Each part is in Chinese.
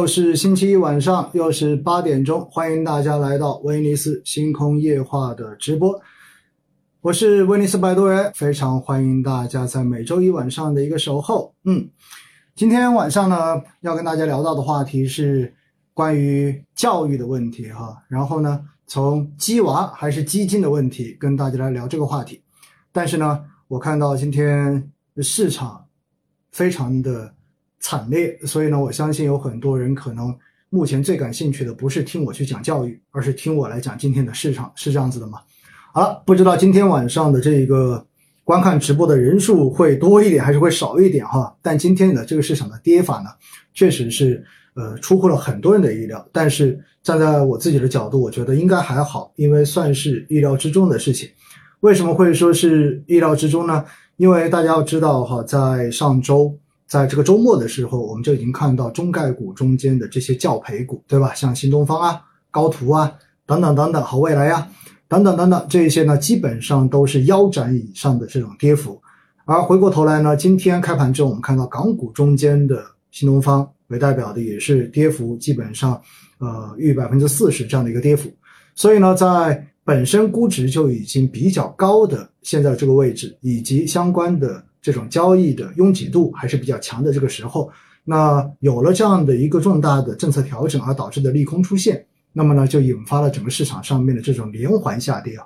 又是星期一晚上，又是八点钟，欢迎大家来到威尼斯星空夜话的直播。我是威尼斯摆渡人，非常欢迎大家在每周一晚上的一个守候。嗯，今天晚上呢，要跟大家聊到的话题是关于教育的问题哈。然后呢，从鸡娃还是基金的问题，跟大家来聊这个话题。但是呢，我看到今天市场非常的。惨烈，所以呢，我相信有很多人可能目前最感兴趣的不是听我去讲教育，而是听我来讲今天的市场，是这样子的吗？好了，不知道今天晚上的这个观看直播的人数会多一点还是会少一点哈？但今天的这个市场的跌法呢，确实是呃出乎了很多人的意料。但是站在我自己的角度，我觉得应该还好，因为算是意料之中的事情。为什么会说是意料之中呢？因为大家要知道哈，在上周。在这个周末的时候，我们就已经看到中概股中间的这些教培股，对吧？像新东方啊、高途啊等等等等，好未来呀，等等等等，这一些呢，基本上都是腰斩以上的这种跌幅。而回过头来呢，今天开盘之后，我们看到港股中间的新东方为代表的也是跌幅基本上，呃，逾百分之四十这样的一个跌幅。所以呢，在本身估值就已经比较高的现在这个位置，以及相关的。这种交易的拥挤度还是比较强的，这个时候，那有了这样的一个重大的政策调整而导致的利空出现，那么呢，就引发了整个市场上面的这种连环下跌啊。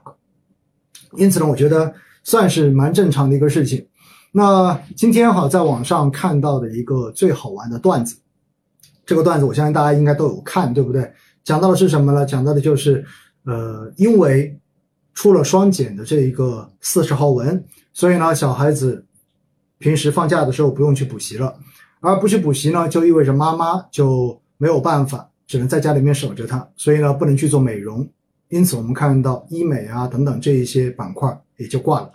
因此呢，我觉得算是蛮正常的一个事情。那今天哈，在网上看到的一个最好玩的段子，这个段子我相信大家应该都有看，对不对？讲到的是什么呢？讲到的就是，呃，因为出了双减的这一个四十号文，所以呢，小孩子。平时放假的时候不用去补习了，而不去补习呢，就意味着妈妈就没有办法，只能在家里面守着他，所以呢，不能去做美容。因此，我们看到医美啊等等这一些板块也就挂了。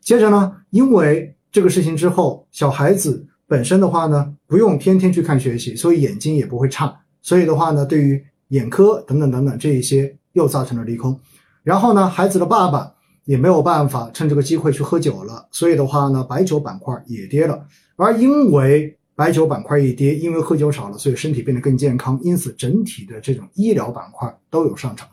接着呢，因为这个事情之后，小孩子本身的话呢，不用天天去看学习，所以眼睛也不会差。所以的话呢，对于眼科等等等等这一些又造成了利空。然后呢，孩子的爸爸。也没有办法趁这个机会去喝酒了，所以的话呢，白酒板块也跌了。而因为白酒板块一跌，因为喝酒少了，所以身体变得更健康，因此整体的这种医疗板块都有上涨。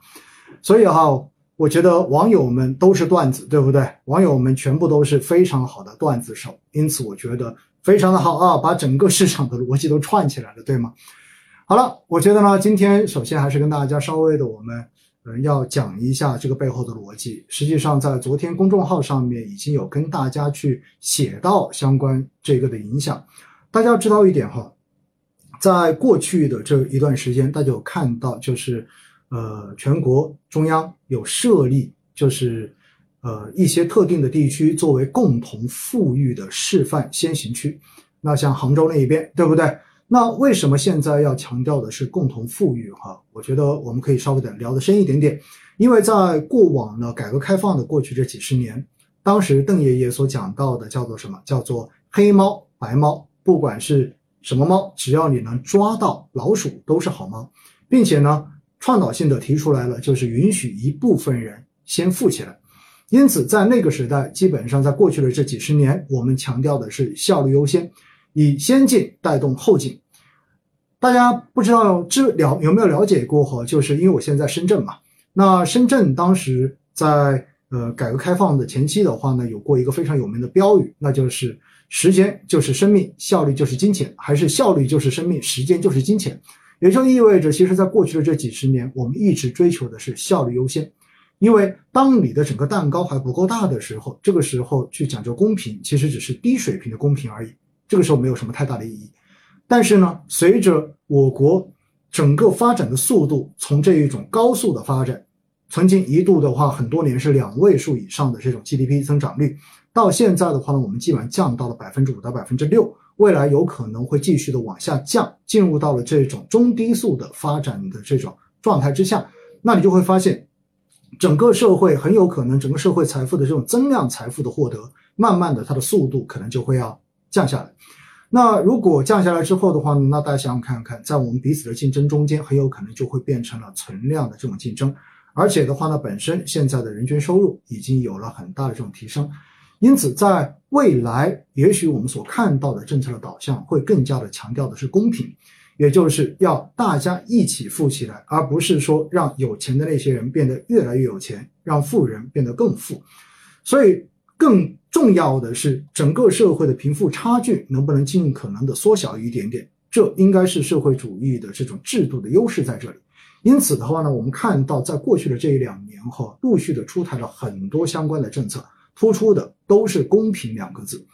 所以哈，我觉得网友们都是段子，对不对？网友们全部都是非常好的段子手，因此我觉得非常的好啊，把整个市场的逻辑都串起来了，对吗？好了，我觉得呢，今天首先还是跟大家稍微的我们。要讲一下这个背后的逻辑。实际上，在昨天公众号上面已经有跟大家去写到相关这个的影响。大家要知道一点哈，在过去的这一段时间，大家有看到就是，呃，全国中央有设立，就是呃一些特定的地区作为共同富裕的示范先行区。那像杭州那一边，对不对？那为什么现在要强调的是共同富裕？哈，我觉得我们可以稍微的聊得深一点点，因为在过往呢，改革开放的过去这几十年，当时邓爷爷所讲到的叫做什么？叫做黑猫白猫，不管是什么猫，只要你能抓到老鼠，都是好猫，并且呢，创导性的提出来了，就是允许一部分人先富起来。因此，在那个时代，基本上在过去的这几十年，我们强调的是效率优先。以先进带动后进，大家不知道知了有没有了解过哈？就是因为我现在深圳嘛，那深圳当时在呃改革开放的前期的话呢，有过一个非常有名的标语，那就是时间就是生命，效率就是金钱，还是效率就是生命，时间就是金钱。也就意味着，其实在过去的这几十年，我们一直追求的是效率优先，因为当你的整个蛋糕还不够大的时候，这个时候去讲究公平，其实只是低水平的公平而已。这个时候没有什么太大的意义，但是呢，随着我国整个发展的速度从这一种高速的发展，曾经一度的话，很多年是两位数以上的这种 GDP 增长率，到现在的话呢，我们基本上降到了百分之五到百分之六，未来有可能会继续的往下降，进入到了这种中低速的发展的这种状态之下，那你就会发现，整个社会很有可能整个社会财富的这种增量财富的获得，慢慢的它的速度可能就会要。降下来，那如果降下来之后的话呢？那大家想想看看，在我们彼此的竞争中间，很有可能就会变成了存量的这种竞争，而且的话呢，本身现在的人均收入已经有了很大的这种提升，因此在未来，也许我们所看到的政策的导向会更加的强调的是公平，也就是要大家一起富起来，而不是说让有钱的那些人变得越来越有钱，让富人变得更富。所以，更重要的是，整个社会的贫富差距能不能尽可能的缩小一点点？这应该是社会主义的这种制度的优势在这里。因此的话呢，我们看到在过去的这一两年哈，陆续的出台了很多相关的政策，突出的都是公平两个字。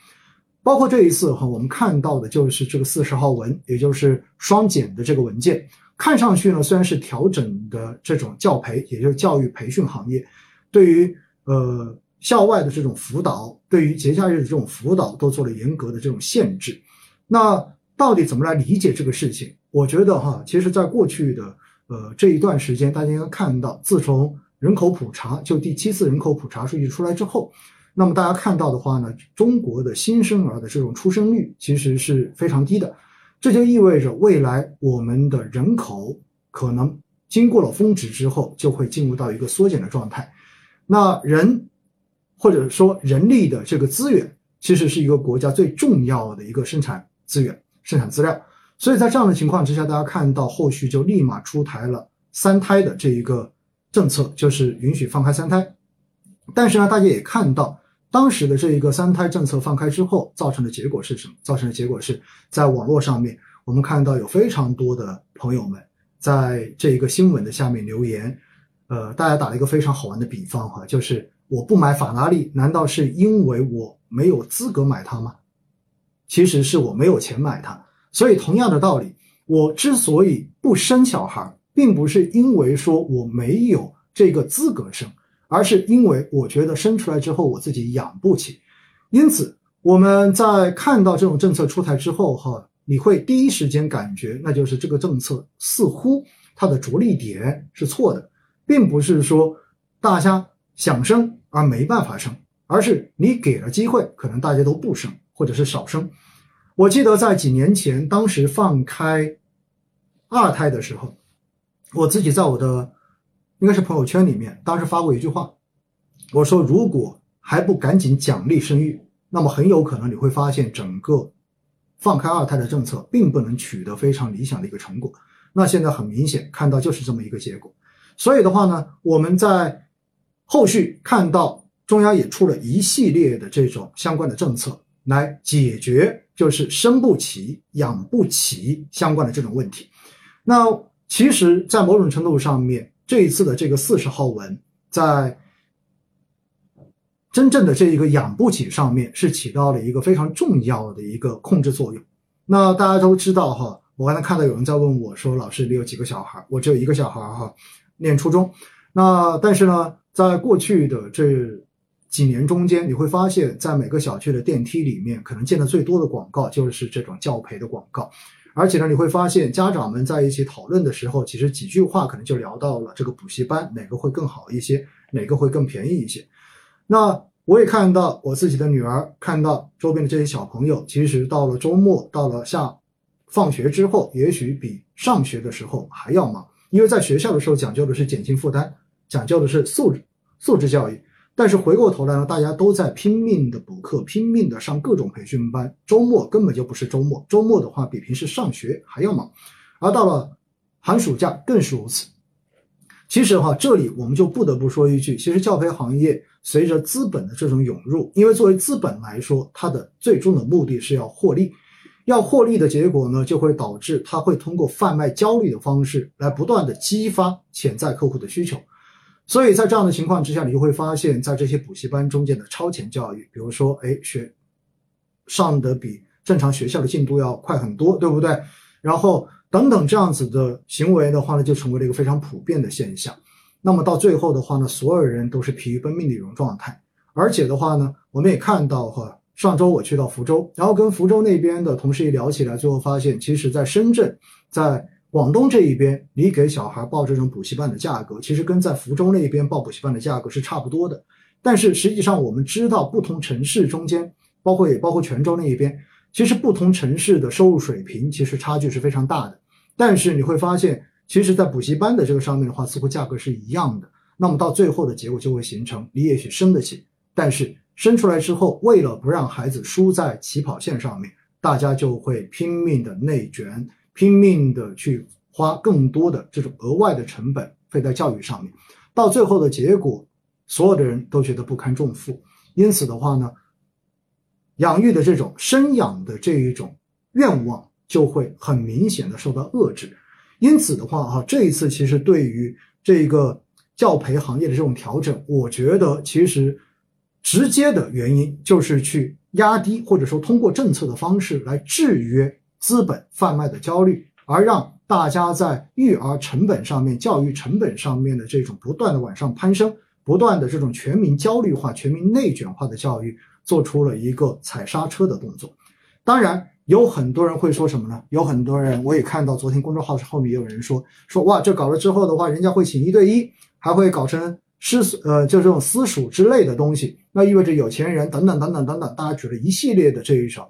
包括这一次哈，我们看到的就是这个四十号文，也就是双减的这个文件，看上去呢虽然是调整的这种教培，也就是教育培训行业，对于呃校外的这种辅导，对于节假日的这种辅导都做了严格的这种限制。那到底怎么来理解这个事情？我觉得哈，其实在过去的呃这一段时间，大家应该看到，自从人口普查就第七次人口普查数据出来之后。那么大家看到的话呢，中国的新生儿的这种出生率其实是非常低的，这就意味着未来我们的人口可能经过了峰值之后，就会进入到一个缩减的状态。那人或者说人力的这个资源，其实是一个国家最重要的一个生产资源、生产资料。所以在这样的情况之下，大家看到后续就立马出台了三胎的这一个政策，就是允许放开三胎。但是呢，大家也看到。当时的这一个三胎政策放开之后，造成的结果是什么？造成的结果是在网络上面，我们看到有非常多的朋友们在这一个新闻的下面留言，呃，大家打了一个非常好玩的比方哈，就是我不买法拉利，难道是因为我没有资格买它吗？其实是我没有钱买它。所以同样的道理，我之所以不生小孩，并不是因为说我没有这个资格生。而是因为我觉得生出来之后我自己养不起，因此我们在看到这种政策出台之后，哈，你会第一时间感觉，那就是这个政策似乎它的着力点是错的，并不是说大家想生而没办法生，而是你给了机会，可能大家都不生，或者是少生。我记得在几年前，当时放开二胎的时候，我自己在我的。应该是朋友圈里面当时发过一句话，我说如果还不赶紧奖励生育，那么很有可能你会发现整个放开二胎的政策并不能取得非常理想的一个成果。那现在很明显看到就是这么一个结果。所以的话呢，我们在后续看到中央也出了一系列的这种相关的政策来解决，就是生不起、养不起相关的这种问题。那其实，在某种程度上面。这一次的这个四十号文，在真正的这一个养不起上面是起到了一个非常重要的一个控制作用。那大家都知道哈，我刚才看到有人在问我说：“老师，你有几个小孩？”我只有一个小孩哈，念初中。那但是呢，在过去的这几年中间，你会发现在每个小区的电梯里面，可能见的最多的广告就是这种教培的广告。而且呢，你会发现家长们在一起讨论的时候，其实几句话可能就聊到了这个补习班哪个会更好一些，哪个会更便宜一些。那我也看到我自己的女儿，看到周边的这些小朋友，其实到了周末，到了下放学之后，也许比上学的时候还要忙，因为在学校的时候讲究的是减轻负担，讲究的是素质素质教育。但是回过头来呢，大家都在拼命的补课，拼命的上各种培训班。周末根本就不是周末，周末的话比平时上学还要忙。而到了寒暑假更是如此。其实哈，这里我们就不得不说一句，其实教培行业随着资本的这种涌入，因为作为资本来说，它的最终的目的是要获利，要获利的结果呢，就会导致它会通过贩卖焦虑的方式来不断的激发潜在客户的需求。所以在这样的情况之下，你就会发现，在这些补习班中间的超前教育，比如说，哎，学上的比正常学校的进度要快很多，对不对？然后等等这样子的行为的话呢，就成为了一个非常普遍的现象。那么到最后的话呢，所有人都是疲于奔命的一种状态。而且的话呢，我们也看到哈，上周我去到福州，然后跟福州那边的同事一聊起来，最后发现，其实在深圳，在广东这一边，你给小孩报这种补习班的价格，其实跟在福州那一边报补习班的价格是差不多的。但是实际上，我们知道不同城市中间，包括也包括泉州那一边，其实不同城市的收入水平其实差距是非常大的。但是你会发现，其实，在补习班的这个上面的话，似乎价格是一样的。那么到最后的结果就会形成，你也许生得起，但是生出来之后，为了不让孩子输在起跑线上面，大家就会拼命的内卷。拼命的去花更多的这种额外的成本费在教育上面，到最后的结果，所有的人都觉得不堪重负。因此的话呢，养育的这种生养的这一种愿望就会很明显的受到遏制。因此的话，哈，这一次其实对于这个教培行业的这种调整，我觉得其实直接的原因就是去压低或者说通过政策的方式来制约资本贩卖的焦虑，而让大家在育儿成本上面、教育成本上面的这种不断的往上攀升，不断的这种全民焦虑化、全民内卷化的教育，做出了一个踩刹车的动作。当然。有很多人会说什么呢？有很多人，我也看到昨天公众号后面也有人说说哇，这搞了之后的话，人家会请一对一，还会搞成私呃，就这种私塾之类的东西，那意味着有钱人等等等等等等，大家举了一系列的这一种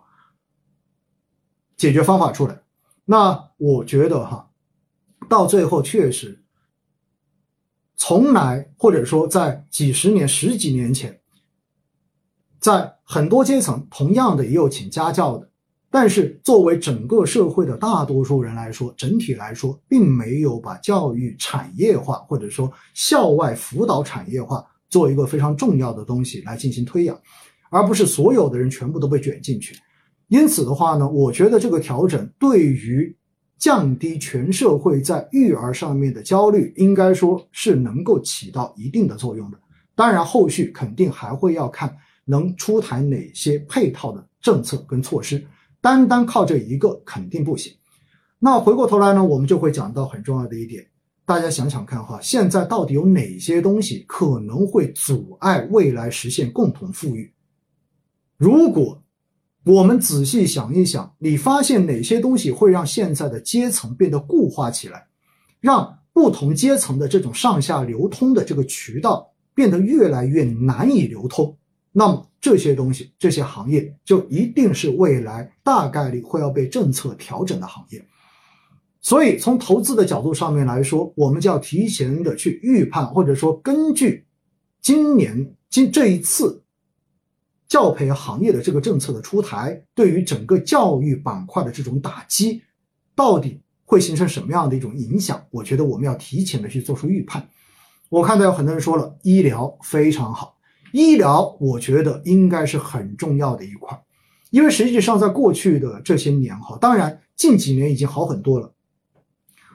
解决方法出来。那我觉得哈，到最后确实，从来或者说在几十年、十几年前，在很多阶层同样的也有请家教的。但是，作为整个社会的大多数人来说，整体来说，并没有把教育产业化或者说校外辅导产业化做一个非常重要的东西来进行推养，而不是所有的人全部都被卷进去。因此的话呢，我觉得这个调整对于降低全社会在育儿上面的焦虑，应该说是能够起到一定的作用的。当然，后续肯定还会要看能出台哪些配套的政策跟措施。单单靠这一个肯定不行。那回过头来呢，我们就会讲到很重要的一点，大家想想看哈，现在到底有哪些东西可能会阻碍未来实现共同富裕？如果我们仔细想一想，你发现哪些东西会让现在的阶层变得固化起来，让不同阶层的这种上下流通的这个渠道变得越来越难以流通？那么这些东西、这些行业就一定是未来大概率会要被政策调整的行业。所以从投资的角度上面来说，我们就要提前的去预判，或者说根据今年今这一次教培行业的这个政策的出台，对于整个教育板块的这种打击，到底会形成什么样的一种影响？我觉得我们要提前的去做出预判。我看到有很多人说了，医疗非常好。医疗，我觉得应该是很重要的一块，因为实际上在过去的这些年哈，当然近几年已经好很多了。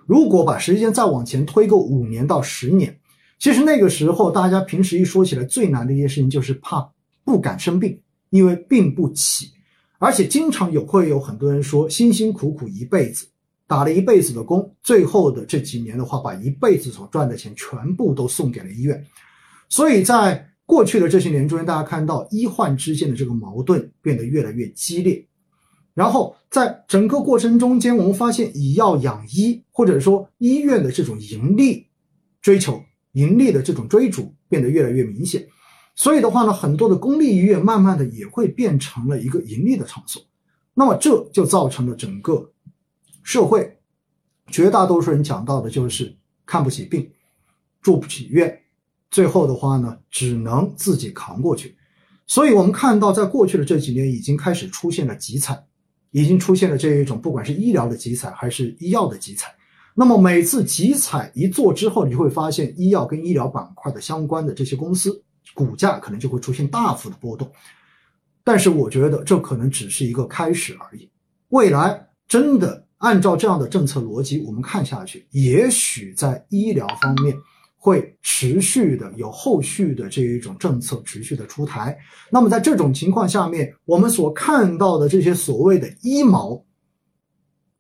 如果把时间再往前推个五年到十年，其实那个时候大家平时一说起来最难的一件事情就是怕不敢生病，因为病不起，而且经常有会有很多人说辛辛苦苦一辈子打了一辈子的工，最后的这几年的话，把一辈子所赚的钱全部都送给了医院，所以在。过去的这些年中间，大家看到医患之间的这个矛盾变得越来越激烈，然后在整个过程中间，我们发现以药养医，或者说医院的这种盈利追求、盈利的这种追逐变得越来越明显。所以的话呢，很多的公立医院慢慢的也会变成了一个盈利的场所。那么这就造成了整个社会绝大多数人讲到的就是看不起病，住不起院。最后的话呢，只能自己扛过去。所以，我们看到，在过去的这几年，已经开始出现了集采，已经出现了这一种，不管是医疗的集采还是医药的集采。那么，每次集采一做之后，你会发现，医药跟医疗板块的相关的这些公司股价可能就会出现大幅的波动。但是，我觉得这可能只是一个开始而已。未来真的按照这样的政策逻辑，我们看下去，也许在医疗方面。会持续的有后续的这一种政策持续的出台，那么在这种情况下面，我们所看到的这些所谓的一毛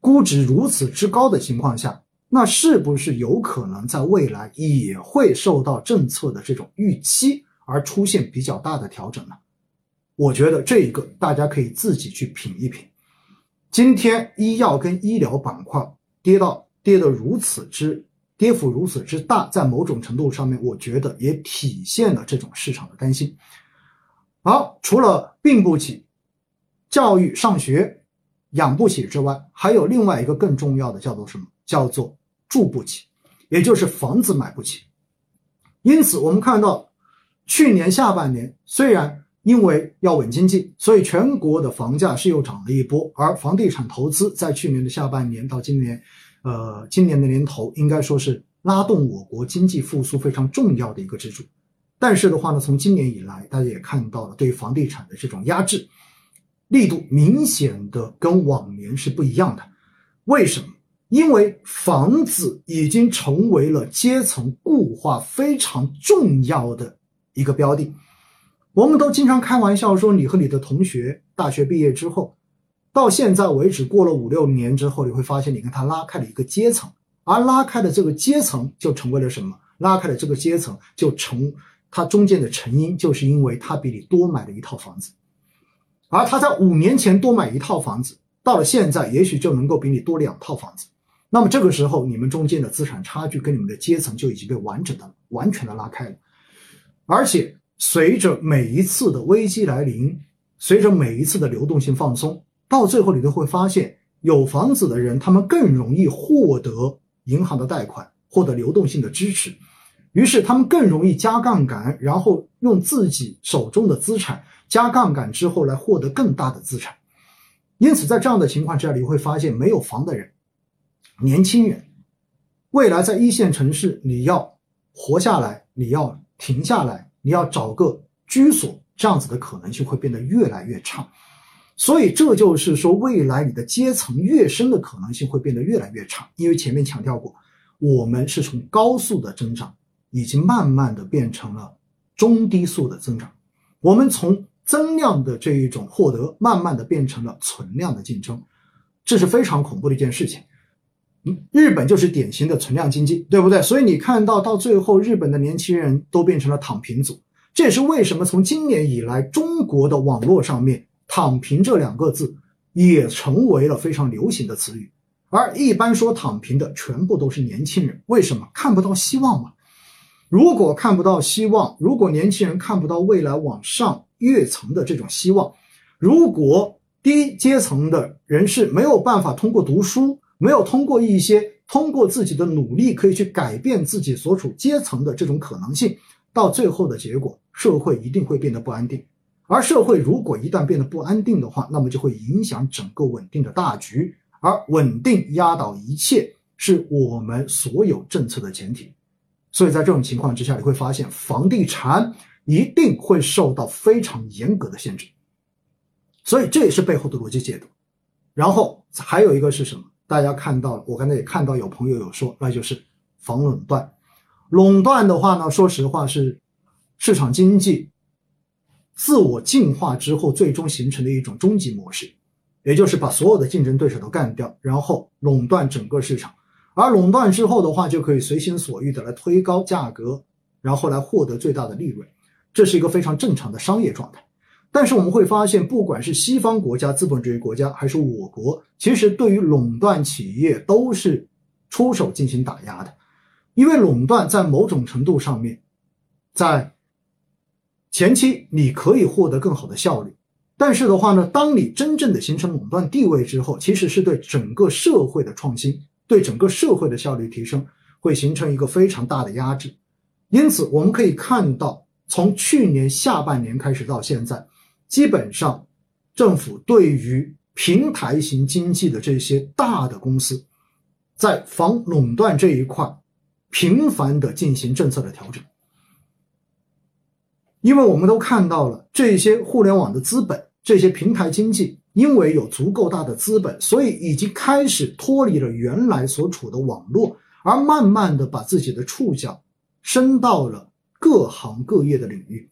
估值如此之高的情况下，那是不是有可能在未来也会受到政策的这种预期而出现比较大的调整呢？我觉得这一个大家可以自己去品一品。今天医药跟医疗板块跌到跌得如此之。跌幅如此之大，在某种程度上面，我觉得也体现了这种市场的担心。好，除了病不起、教育上学养不起之外，还有另外一个更重要的，叫做什么？叫做住不起，也就是房子买不起。因此，我们看到去年下半年，虽然因为要稳经济，所以全国的房价是又涨了一波。而房地产投资在去年的下半年到今年，呃，今年的年头，应该说是拉动我国经济复苏非常重要的一个支柱。但是的话呢，从今年以来，大家也看到了对房地产的这种压制力度明显的跟往年是不一样的。为什么？因为房子已经成为了阶层固化非常重要的一个标的。我们都经常开玩笑说，你和你的同学大学毕业之后，到现在为止过了五六年之后，你会发现你跟他拉开了一个阶层，而拉开的这个阶层就成为了什么？拉开的这个阶层就成他中间的成因，就是因为他比你多买了一套房子，而他在五年前多买一套房子，到了现在也许就能够比你多两套房子。那么这个时候，你们中间的资产差距跟你们的阶层就已经被完整的、完全的拉开了，而且。随着每一次的危机来临，随着每一次的流动性放松，到最后你都会发现，有房子的人他们更容易获得银行的贷款，获得流动性的支持，于是他们更容易加杠杆，然后用自己手中的资产加杠杆之后来获得更大的资产。因此，在这样的情况之下，你会发现没有房的人，年轻人，未来在一线城市你要活下来，你要停下来。你要找个居所，这样子的可能性会变得越来越差，所以这就是说，未来你的阶层跃升的可能性会变得越来越差。因为前面强调过，我们是从高速的增长，已经慢慢的变成了中低速的增长，我们从增量的这一种获得，慢慢的变成了存量的竞争，这是非常恐怖的一件事情。日本就是典型的存量经济，对不对？所以你看到到最后，日本的年轻人都变成了躺平族。这也是为什么从今年以来，中国的网络上面“躺平”这两个字也成为了非常流行的词语。而一般说躺平的，全部都是年轻人。为什么？看不到希望嘛。如果看不到希望，如果年轻人看不到未来往上跃层的这种希望，如果低阶层的人士没有办法通过读书，没有通过一些通过自己的努力可以去改变自己所处阶层的这种可能性，到最后的结果，社会一定会变得不安定。而社会如果一旦变得不安定的话，那么就会影响整个稳定的大局。而稳定压倒一切，是我们所有政策的前提。所以在这种情况之下，你会发现房地产一定会受到非常严格的限制。所以这也是背后的逻辑解读。然后还有一个是什么？大家看到，我刚才也看到有朋友有说，那就是防垄断。垄断的话呢，说实话是市场经济自我进化之后最终形成的一种终极模式，也就是把所有的竞争对手都干掉，然后垄断整个市场。而垄断之后的话，就可以随心所欲的来推高价格，然后来获得最大的利润。这是一个非常正常的商业状态。但是我们会发现，不管是西方国家、资本主义国家，还是我国，其实对于垄断企业都是出手进行打压的。因为垄断在某种程度上面，在前期你可以获得更好的效率，但是的话呢，当你真正的形成垄断地位之后，其实是对整个社会的创新、对整个社会的效率提升，会形成一个非常大的压制。因此，我们可以看到，从去年下半年开始到现在。基本上，政府对于平台型经济的这些大的公司，在防垄断这一块，频繁的进行政策的调整。因为我们都看到了这些互联网的资本，这些平台经济，因为有足够大的资本，所以已经开始脱离了原来所处的网络，而慢慢的把自己的触角伸到了各行各业的领域。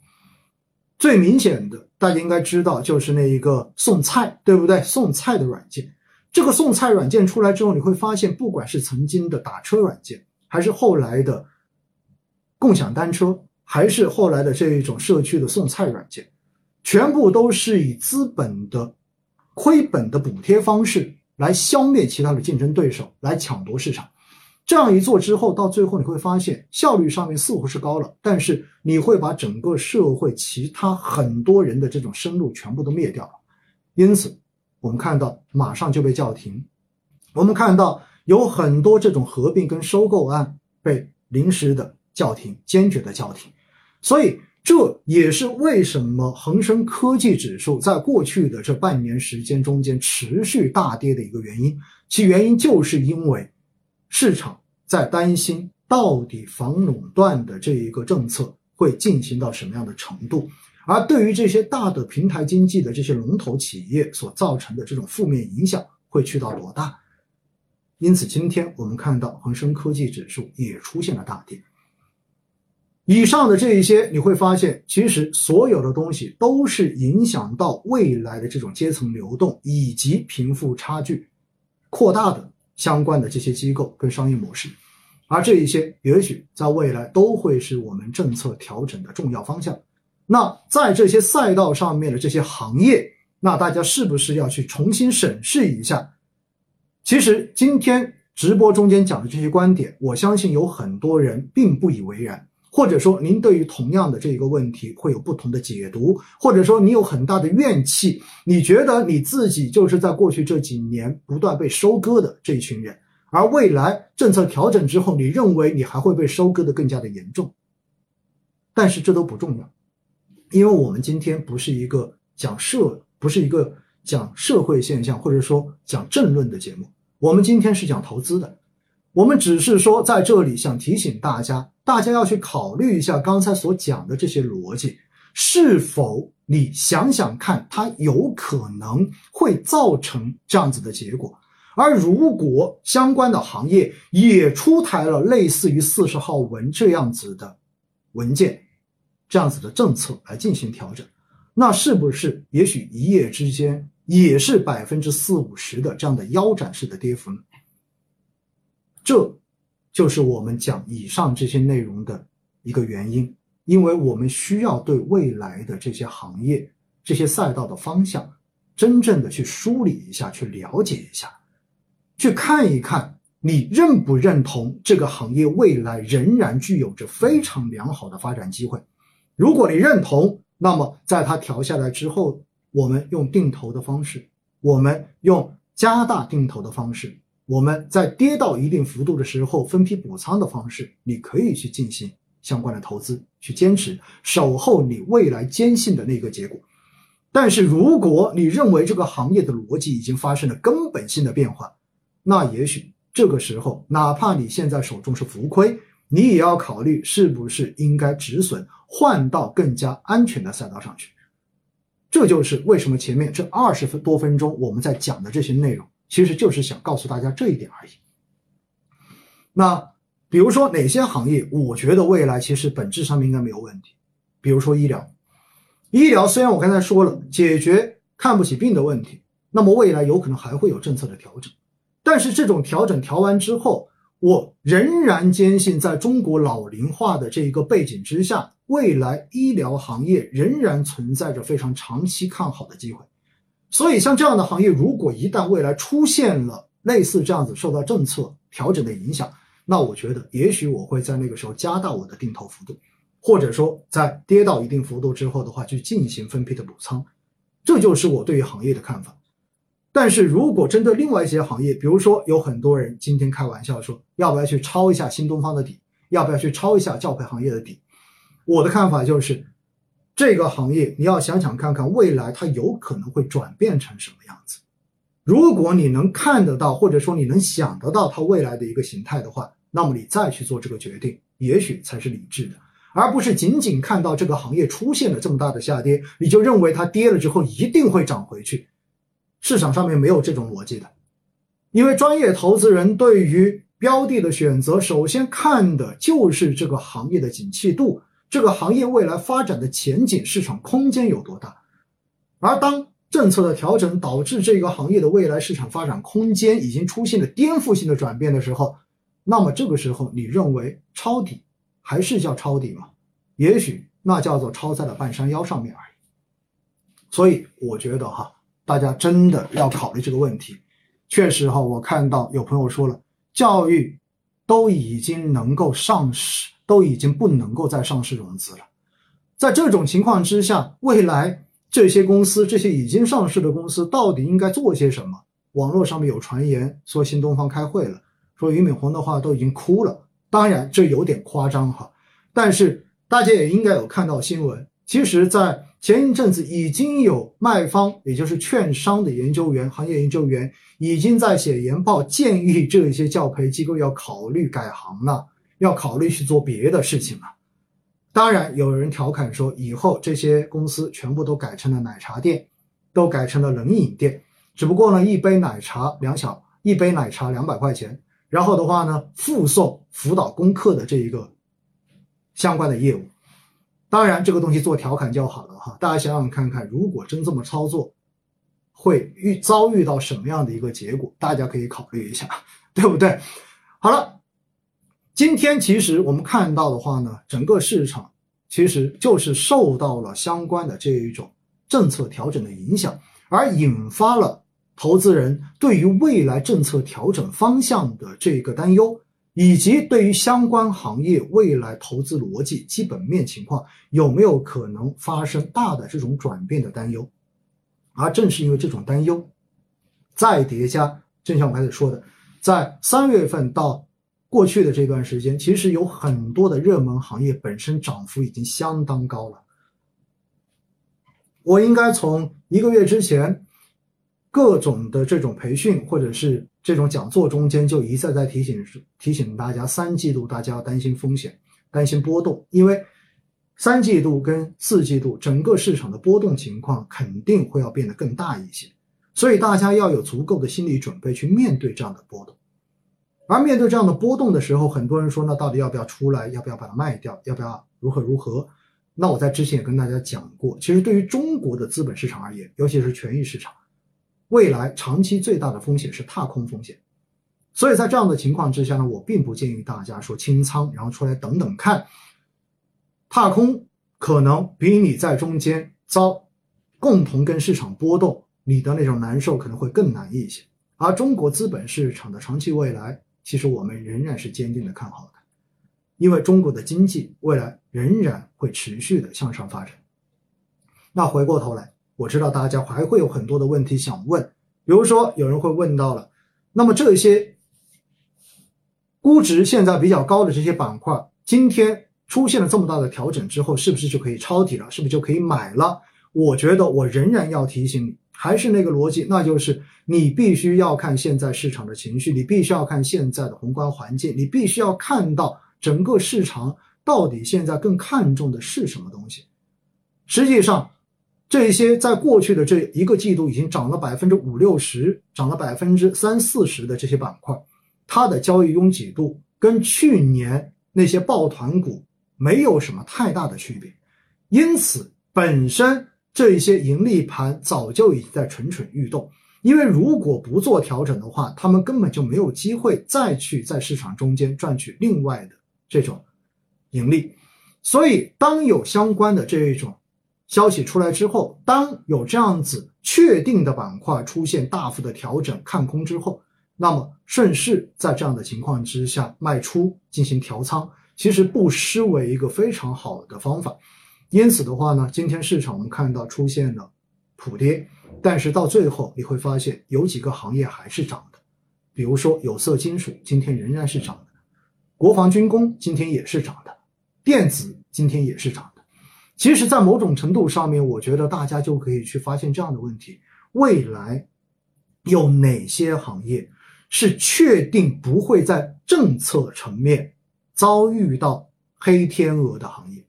最明显的，大家应该知道，就是那一个送菜，对不对？送菜的软件，这个送菜软件出来之后，你会发现，不管是曾经的打车软件，还是后来的共享单车，还是后来的这一种社区的送菜软件，全部都是以资本的亏本的补贴方式来消灭其他的竞争对手，来抢夺市场。这样一做之后，到最后你会发现效率上面似乎是高了，但是你会把整个社会其他很多人的这种生路全部都灭掉了。因此，我们看到马上就被叫停，我们看到有很多这种合并跟收购案被临时的叫停，坚决的叫停。所以这也是为什么恒生科技指数在过去的这半年时间中间持续大跌的一个原因。其原因就是因为市场在担心到底防垄断的这一个政策会进行到什么样的程度，而对于这些大的平台经济的这些龙头企业所造成的这种负面影响会去到多大。因此，今天我们看到恒生科技指数也出现了大跌。以上的这一些，你会发现，其实所有的东西都是影响到未来的这种阶层流动以及贫富差距扩大的相关的这些机构跟商业模式，而这一些也许在未来都会是我们政策调整的重要方向。那在这些赛道上面的这些行业，那大家是不是要去重新审视一下？其实今天直播中间讲的这些观点，我相信有很多人并不以为然。或者说，您对于同样的这一个问题会有不同的解读，或者说你有很大的怨气，你觉得你自己就是在过去这几年不断被收割的这一群人，而未来政策调整之后，你认为你还会被收割的更加的严重。但是这都不重要，因为我们今天不是一个讲社，不是一个讲社会现象，或者说讲政论的节目，我们今天是讲投资的。我们只是说，在这里想提醒大家，大家要去考虑一下刚才所讲的这些逻辑，是否你想想看，它有可能会造成这样子的结果。而如果相关的行业也出台了类似于四十号文这样子的文件，这样子的政策来进行调整，那是不是也许一夜之间也是百分之四五十的这样的腰斩式的跌幅呢？这，就是我们讲以上这些内容的一个原因，因为我们需要对未来的这些行业、这些赛道的方向，真正的去梳理一下，去了解一下，去看一看，你认不认同这个行业未来仍然具有着非常良好的发展机会？如果你认同，那么在它调下来之后，我们用定投的方式，我们用加大定投的方式。我们在跌到一定幅度的时候，分批补仓的方式，你可以去进行相关的投资，去坚持守候你未来坚信的那个结果。但是，如果你认为这个行业的逻辑已经发生了根本性的变化，那也许这个时候，哪怕你现在手中是浮亏，你也要考虑是不是应该止损，换到更加安全的赛道上去。这就是为什么前面这二十分多分钟我们在讲的这些内容。其实就是想告诉大家这一点而已。那比如说哪些行业，我觉得未来其实本质上面应该没有问题。比如说医疗，医疗虽然我刚才说了解决看不起病的问题，那么未来有可能还会有政策的调整。但是这种调整调完之后，我仍然坚信，在中国老龄化的这一个背景之下，未来医疗行业仍然存在着非常长期看好的机会。所以，像这样的行业，如果一旦未来出现了类似这样子受到政策调整的影响，那我觉得也许我会在那个时候加大我的定投幅度，或者说在跌到一定幅度之后的话，去进行分批的补仓，这就是我对于行业的看法。但是如果针对另外一些行业，比如说有很多人今天开玩笑说，要不要去抄一下新东方的底，要不要去抄一下教培行业的底，我的看法就是。这个行业，你要想想看看，未来它有可能会转变成什么样子。如果你能看得到，或者说你能想得到它未来的一个形态的话，那么你再去做这个决定，也许才是理智的，而不是仅仅看到这个行业出现了这么大的下跌，你就认为它跌了之后一定会涨回去。市场上面没有这种逻辑的，因为专业投资人对于标的的选择，首先看的就是这个行业的景气度。这个行业未来发展的前景、市场空间有多大？而当政策的调整导致这个行业的未来市场发展空间已经出现了颠覆性的转变的时候，那么这个时候你认为抄底还是叫抄底吗？也许那叫做抄在了半山腰上面而已。所以我觉得哈，大家真的要考虑这个问题。确实哈，我看到有朋友说了，教育都已经能够上市。都已经不能够再上市融资了，在这种情况之下，未来这些公司、这些已经上市的公司到底应该做些什么？网络上面有传言说新东方开会了，说俞敏洪的话都已经哭了。当然这有点夸张哈，但是大家也应该有看到新闻。其实，在前一阵子已经有卖方，也就是券商的研究员、行业研究员，已经在写研报，建议这些教培机构要考虑改行了，要考虑去做别的事情了。当然，有人调侃说，以后这些公司全部都改成了奶茶店，都改成了冷饮店。只不过呢，一杯奶茶两小，一杯奶茶两百块钱，然后的话呢，附送辅导功课的这一个相关的业务。当然，这个东西做调侃就好了哈。大家想想看看，如果真这么操作，会遇遭遇到什么样的一个结果？大家可以考虑一下，对不对？好了，今天其实我们看到的话呢，整个市场其实就是受到了相关的这一种政策调整的影响，而引发了投资人对于未来政策调整方向的这个担忧。以及对于相关行业未来投资逻辑、基本面情况有没有可能发生大的这种转变的担忧，而正是因为这种担忧，再叠加，正像我开始说的，在三月份到过去的这段时间，其实有很多的热门行业本身涨幅已经相当高了。我应该从一个月之前。各种的这种培训或者是这种讲座中间，就一再在提醒提醒大家，三季度大家要担心风险，担心波动，因为三季度跟四季度整个市场的波动情况肯定会要变得更大一些，所以大家要有足够的心理准备去面对这样的波动。而面对这样的波动的时候，很多人说，那到底要不要出来，要不要把它卖掉，要不要如何如何？那我在之前也跟大家讲过，其实对于中国的资本市场而言，尤其是权益市场。未来长期最大的风险是踏空风险，所以在这样的情况之下呢，我并不建议大家说清仓，然后出来等等看。踏空可能比你在中间遭共同跟市场波动，你的那种难受可能会更难一些。而中国资本市场的长期未来，其实我们仍然是坚定的看好的，因为中国的经济未来仍然会持续的向上发展。那回过头来。我知道大家还会有很多的问题想问，比如说有人会问到了，那么这些估值现在比较高的这些板块，今天出现了这么大的调整之后，是不是就可以抄底了？是不是就可以买了？我觉得我仍然要提醒你，还是那个逻辑，那就是你必须要看现在市场的情绪，你必须要看现在的宏观环境，你必须要看到整个市场到底现在更看重的是什么东西。实际上。这些在过去的这一个季度已经涨了百分之五六十，涨了百分之三四十的这些板块，它的交易拥挤度跟去年那些抱团股没有什么太大的区别，因此本身这一些盈利盘早就已经在蠢蠢欲动，因为如果不做调整的话，他们根本就没有机会再去在市场中间赚取另外的这种盈利，所以当有相关的这一种。消息出来之后，当有这样子确定的板块出现大幅的调整看空之后，那么顺势在这样的情况之下卖出进行调仓，其实不失为一个非常好的方法。因此的话呢，今天市场我们看到出现了普跌，但是到最后你会发现有几个行业还是涨的，比如说有色金属今天仍然是涨的，国防军工今天也是涨的，电子今天也是涨的。其实，在某种程度上面，我觉得大家就可以去发现这样的问题：未来有哪些行业是确定不会在政策层面遭遇到黑天鹅的行业？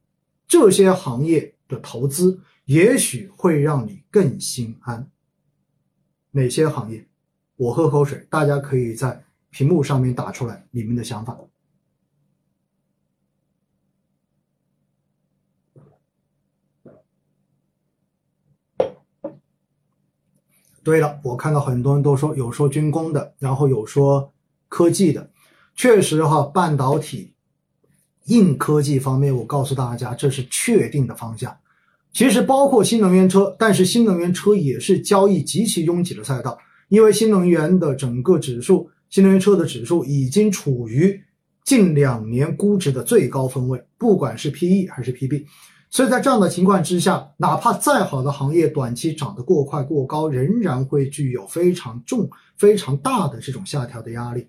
这些行业的投资也许会让你更心安。哪些行业？我喝口水，大家可以在屏幕上面打出来你们的想法。对了，我看到很多人都说有说军工的，然后有说科技的，确实哈，半导体、硬科技方面，我告诉大家这是确定的方向。其实包括新能源车，但是新能源车也是交易极其拥挤的赛道，因为新能源的整个指数，新能源车的指数已经处于近两年估值的最高分位，不管是 PE 还是 PB。所以在这样的情况之下，哪怕再好的行业，短期涨得过快过高，仍然会具有非常重、非常大的这种下调的压力。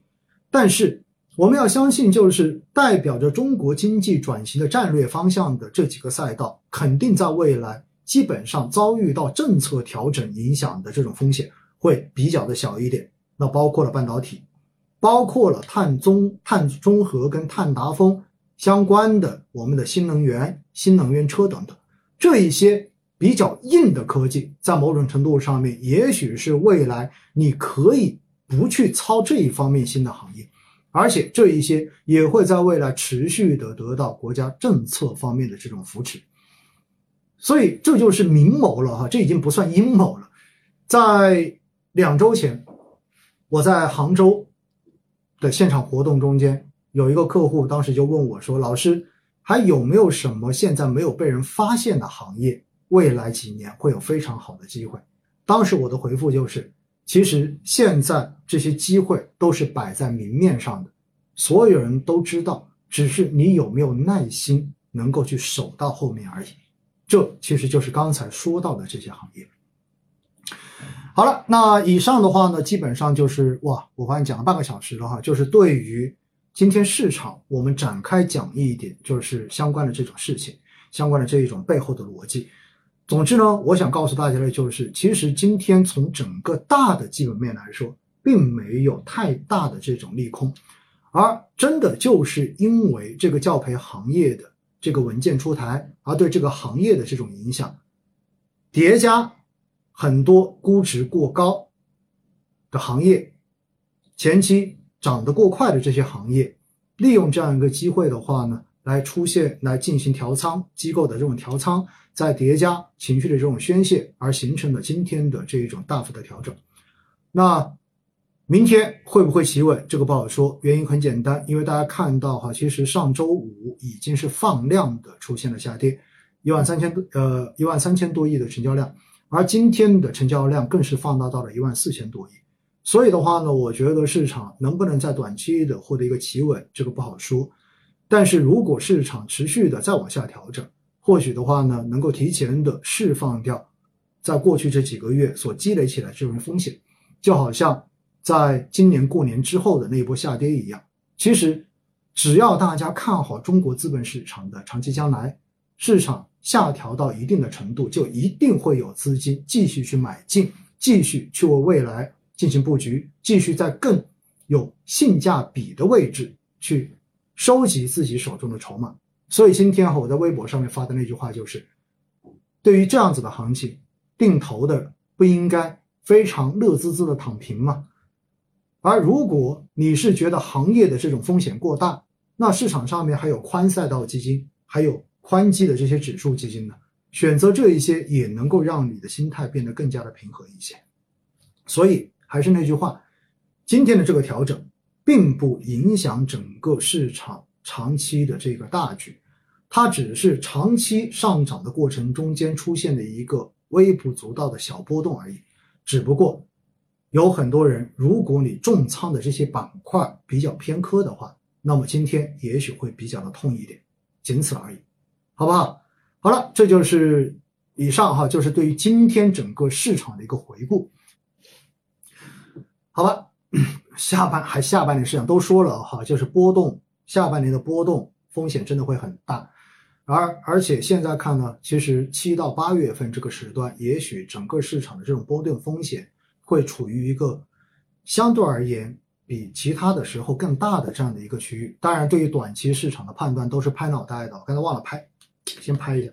但是我们要相信，就是代表着中国经济转型的战略方向的这几个赛道，肯定在未来基本上遭遇到政策调整影响的这种风险会比较的小一点。那包括了半导体，包括了碳中碳中和跟碳达峰相关的我们的新能源、新能源车等等，这一些比较硬的科技，在某种程度上面，也许是未来你可以不去操这一方面新的行业。而且这一些也会在未来持续的得到国家政策方面的这种扶持，所以这就是明谋了哈，这已经不算阴谋了。在两周前，我在杭州的现场活动中间，有一个客户当时就问我说：“老师，还有没有什么现在没有被人发现的行业，未来几年会有非常好的机会？”当时我的回复就是。其实现在这些机会都是摆在明面上的，所有人都知道，只是你有没有耐心能够去守到后面而已。这其实就是刚才说到的这些行业。好了，那以上的话呢，基本上就是哇，我发现讲了半个小时了哈，就是对于今天市场，我们展开讲一点，就是相关的这种事情，相关的这一种背后的逻辑。总之呢，我想告诉大家的就是，其实今天从整个大的基本面来说，并没有太大的这种利空，而真的就是因为这个教培行业的这个文件出台，而对这个行业的这种影响，叠加很多估值过高的行业，前期涨得过快的这些行业，利用这样一个机会的话呢，来出现来进行调仓机构的这种调仓。再叠加情绪的这种宣泄，而形成了今天的这一种大幅的调整。那明天会不会企稳？这个不好说。原因很简单，因为大家看到哈，其实上周五已经是放量的出现了下跌，一万三千多呃一万三千多亿的成交量，而今天的成交量更是放大到了一万四千多亿。所以的话呢，我觉得市场能不能在短期的获得一个企稳，这个不好说。但是如果市场持续的再往下调整，或许的话呢，能够提前的释放掉，在过去这几个月所积累起来这种风险，就好像在今年过年之后的那一波下跌一样。其实，只要大家看好中国资本市场的长期将来，市场下调到一定的程度，就一定会有资金继续去买进，继续去为未来进行布局，继续在更有性价比的位置去收集自己手中的筹码。所以今天，我在微博上面发的那句话就是：对于这样子的行情，定投的不应该非常乐滋滋的躺平吗？而如果你是觉得行业的这种风险过大，那市场上面还有宽赛道基金，还有宽基的这些指数基金呢，选择这一些也能够让你的心态变得更加的平和一些。所以还是那句话，今天的这个调整并不影响整个市场。长期的这个大局，它只是长期上涨的过程中间出现的一个微不足道的小波动而已。只不过有很多人，如果你重仓的这些板块比较偏科的话，那么今天也许会比较的痛一点，仅此而已，好不好？好了，这就是以上哈，就是对于今天整个市场的一个回顾，好吧？下半还下半年市场都说了哈，就是波动。下半年的波动风险真的会很大，而而且现在看呢，其实七到八月份这个时段，也许整个市场的这种波动风险会处于一个相对而言比其他的时候更大的这样的一个区域。当然，对于短期市场的判断都是拍脑袋的，刚才忘了拍，先拍一下，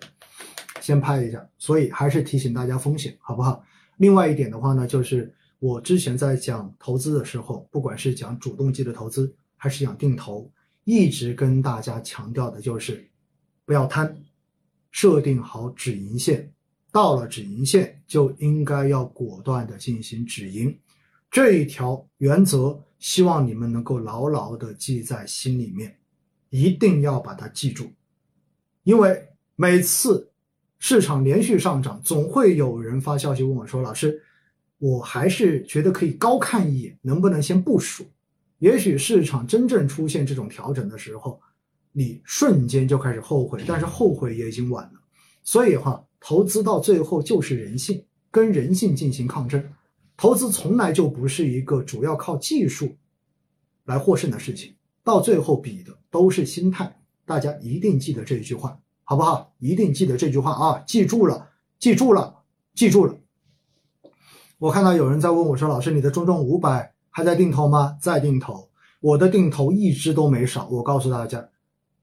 先拍一下。所以还是提醒大家风险，好不好？另外一点的话呢，就是我之前在讲投资的时候，不管是讲主动基的投资，还是讲定投。一直跟大家强调的就是，不要贪，设定好止盈线，到了止盈线就应该要果断的进行止盈，这一条原则，希望你们能够牢牢的记在心里面，一定要把它记住，因为每次市场连续上涨，总会有人发消息问我说：“老师，我还是觉得可以高看一眼，能不能先部署？”也许市场真正出现这种调整的时候，你瞬间就开始后悔，但是后悔也已经晚了。所以哈，投资到最后就是人性，跟人性进行抗争。投资从来就不是一个主要靠技术来获胜的事情。到最后比的都是心态。大家一定记得这一句话，好不好？一定记得这句话啊！记住了，记住了，记住了。我看到有人在问我说：“老师，你的中证五百还在定投吗？”在定投，我的定投一只都没少。我告诉大家，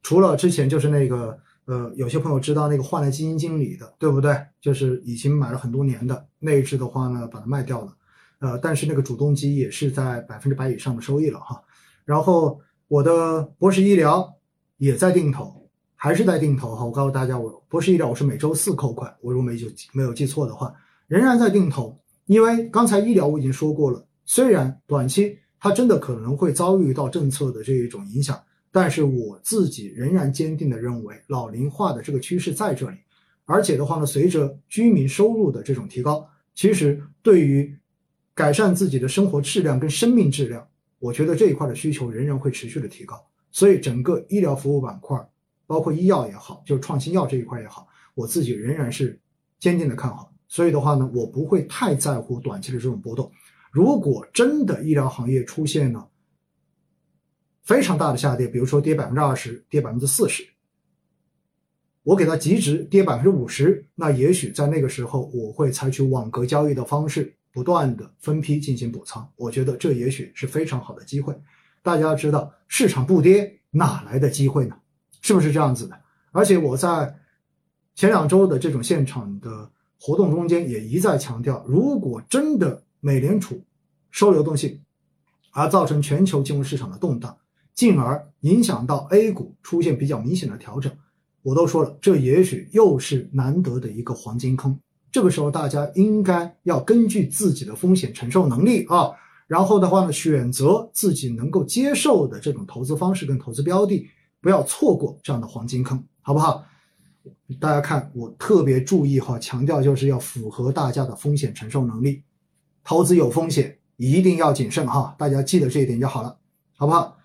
除了之前就是那个呃，有些朋友知道那个换了基金经理的，对不对？就是已经买了很多年的那一只的话呢，把它卖掉了。呃，但是那个主动基也是在百分之百以上的收益了哈。然后我的博士医疗。也在定投，还是在定投哈。我告诉大家，我博士医疗我是每周四扣款，我如果没记没有记错的话，仍然在定投。因为刚才医疗我已经说过了，虽然短期它真的可能会遭遇到政策的这一种影响，但是我自己仍然坚定的认为，老龄化的这个趋势在这里，而且的话呢，随着居民收入的这种提高，其实对于改善自己的生活质量跟生命质量，我觉得这一块的需求仍然会持续的提高。所以整个医疗服务板块，包括医药也好，就创新药这一块也好，我自己仍然是坚定的看好。所以的话呢，我不会太在乎短期的这种波动。如果真的医疗行业出现了非常大的下跌，比如说跌百分之二十、跌百分之四十，我给它极值跌百分之五十，那也许在那个时候我会采取网格交易的方式，不断的分批进行补仓。我觉得这也许是非常好的机会。大家要知道，市场不跌哪来的机会呢？是不是这样子的？而且我在前两周的这种现场的活动中间也一再强调，如果真的美联储收流动性，而造成全球金融市场的动荡，进而影响到 A 股出现比较明显的调整，我都说了，这也许又是难得的一个黄金坑。这个时候，大家应该要根据自己的风险承受能力啊。然后的话呢，选择自己能够接受的这种投资方式跟投资标的，不要错过这样的黄金坑，好不好？大家看，我特别注意哈，强调就是要符合大家的风险承受能力，投资有风险，一定要谨慎哈，大家记得这一点就好了，好不好？